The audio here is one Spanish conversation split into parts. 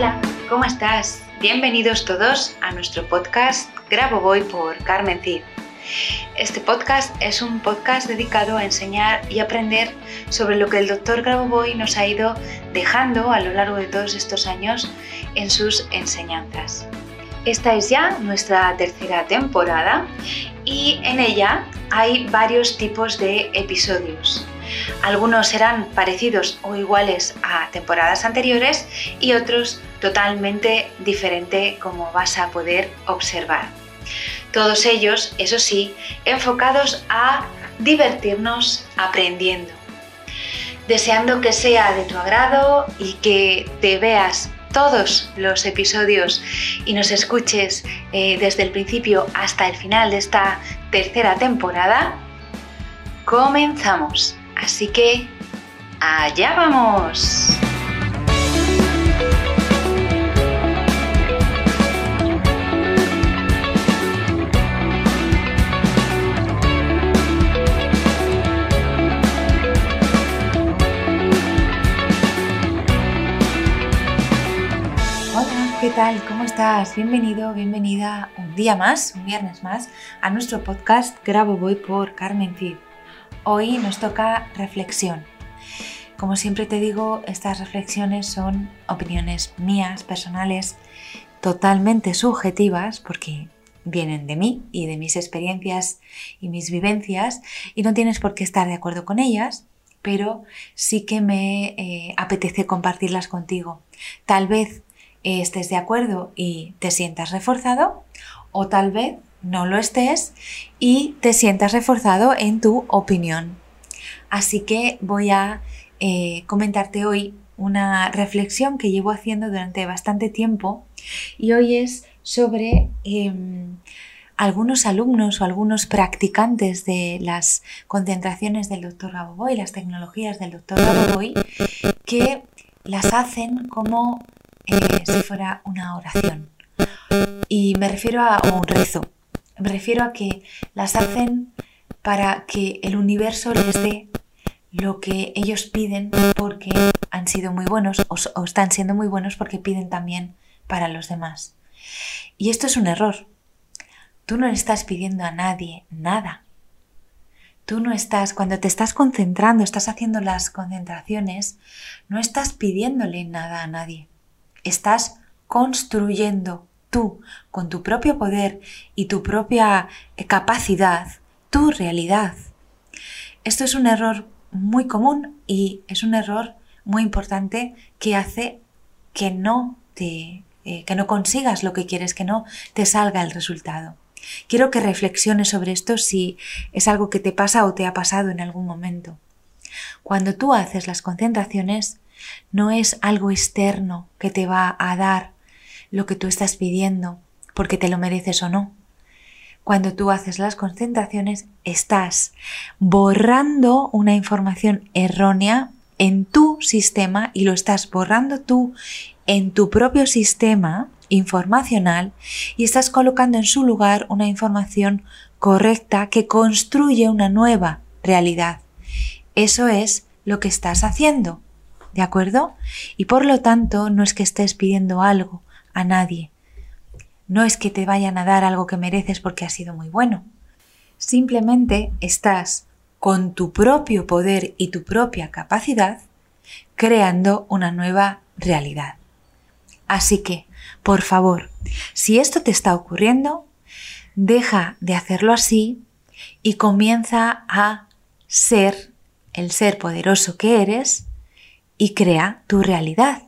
Hola, ¿cómo estás? Bienvenidos todos a nuestro podcast Grabo Voy por Carmen Cid. Este podcast es un podcast dedicado a enseñar y aprender sobre lo que el doctor Grabovoi nos ha ido dejando a lo largo de todos estos años en sus enseñanzas. Esta es ya nuestra tercera temporada y en ella hay varios tipos de episodios. Algunos serán parecidos o iguales a temporadas anteriores y otros totalmente diferente como vas a poder observar. Todos ellos, eso sí, enfocados a divertirnos aprendiendo. Deseando que sea de tu agrado y que te veas todos los episodios y nos escuches eh, desde el principio hasta el final de esta tercera temporada, comenzamos. Así que, allá vamos. ¿Qué tal? ¿Cómo estás? Bienvenido, bienvenida un día más, un viernes más, a nuestro podcast Grabo Voy por Carmen Cid. Hoy nos toca reflexión. Como siempre te digo, estas reflexiones son opiniones mías, personales, totalmente subjetivas, porque vienen de mí y de mis experiencias y mis vivencias, y no tienes por qué estar de acuerdo con ellas, pero sí que me eh, apetece compartirlas contigo. Tal vez estés de acuerdo y te sientas reforzado o tal vez no lo estés y te sientas reforzado en tu opinión. Así que voy a eh, comentarte hoy una reflexión que llevo haciendo durante bastante tiempo y hoy es sobre em, algunos alumnos o algunos practicantes de las concentraciones del doctor Gaboboy, las tecnologías del doctor Gaboboy, que las hacen como eh, si fuera una oración. Y me refiero a un rezo. Me refiero a que las hacen para que el universo les dé lo que ellos piden porque han sido muy buenos o, están siendo muy buenos porque piden también para los demás. Y esto es un error. Tú no estás pidiendo a nadie nada. Tú no estás, cuando te estás concentrando, estás haciendo las concentraciones, no estás pidiéndole nada a nadie. Estás construyendo tú, con tu propio poder y tu propia eh, capacidad, tu realidad. Esto es un error muy común y es un error muy importante que hace que no te eh, que no consigas lo que quieres, que no te salga el resultado. Quiero que reflexiones sobre esto si es algo que te pasa o te ha pasado en algún momento. Cuando tú haces las concentraciones, no es algo externo que te va a dar lo que tú estás pidiendo porque te lo mereces o no. Cuando tú haces las concentraciones, estás borrando una información errónea en tu sistema y lo estás borrando tú en tu propio sistema informacional y estás colocando en su lugar una información correcta que construye una nueva realidad. Eso es lo que estás haciendo. ¿de acuerdo? Y por lo tanto no es que estés pidiendo algo a nadie, no es que te vayan a dar algo que mereces porque has sido muy bueno, simplemente estás con tu propio poder y tu propia capacidad creando una nueva realidad. Así que, por favor, si esto te está ocurriendo, deja de hacerlo así y comienza a ser el ser poderoso que eres y crea tu realidad.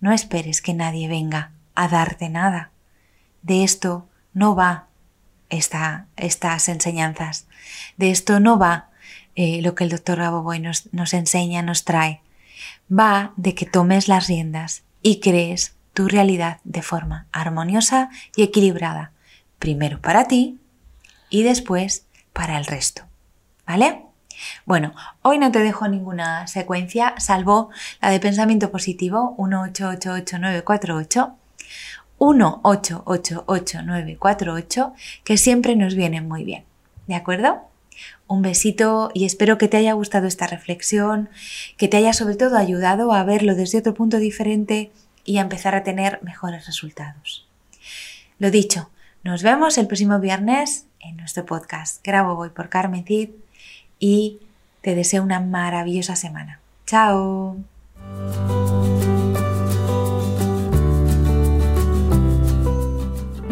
No esperes que nadie venga a darte nada. De esto no va esta, estas enseñanzas. De esto no va eh, lo que el doctor Raboboy nos, nos enseña, nos trae. Va de que tomes las riendas y crees tu realidad de forma armoniosa y equilibrada. Primero para ti y después para el resto. ¿Vale? Bueno, hoy no te dejo ninguna secuencia, salvo la de pensamiento positivo 1888948, 1888948, que siempre nos viene muy bien. ¿De acuerdo? Un besito y espero que te haya gustado esta reflexión, que te haya sobre todo ayudado a verlo desde otro punto diferente y a empezar a tener mejores resultados. Lo dicho, nos vemos el próximo viernes en nuestro podcast. Grabo Voy por Carmen Cid y te deseo una maravillosa semana. ¡Chao!